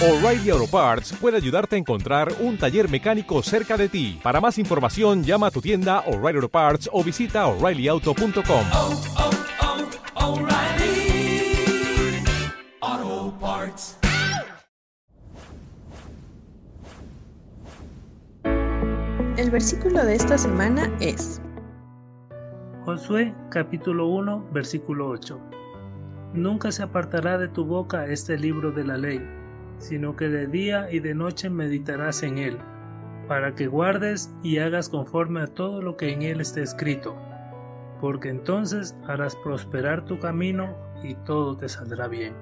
O'Reilly Auto Parts puede ayudarte a encontrar un taller mecánico cerca de ti. Para más información, llama a tu tienda O'Reilly Auto Parts o visita O'ReillyAuto.com. El versículo de esta semana es Josué capítulo 1 versículo 8. Nunca se apartará de tu boca este libro de la ley, sino que de día y de noche meditarás en él, para que guardes y hagas conforme a todo lo que en él esté escrito, porque entonces harás prosperar tu camino y todo te saldrá bien.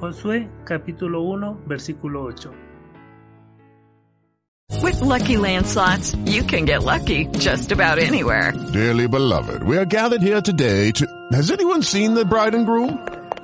Josué capítulo 1 versículo 8. With Lucky Land slots, you can get lucky just about anywhere. Dearly beloved, we are gathered here today to... Has anyone seen the bride and groom?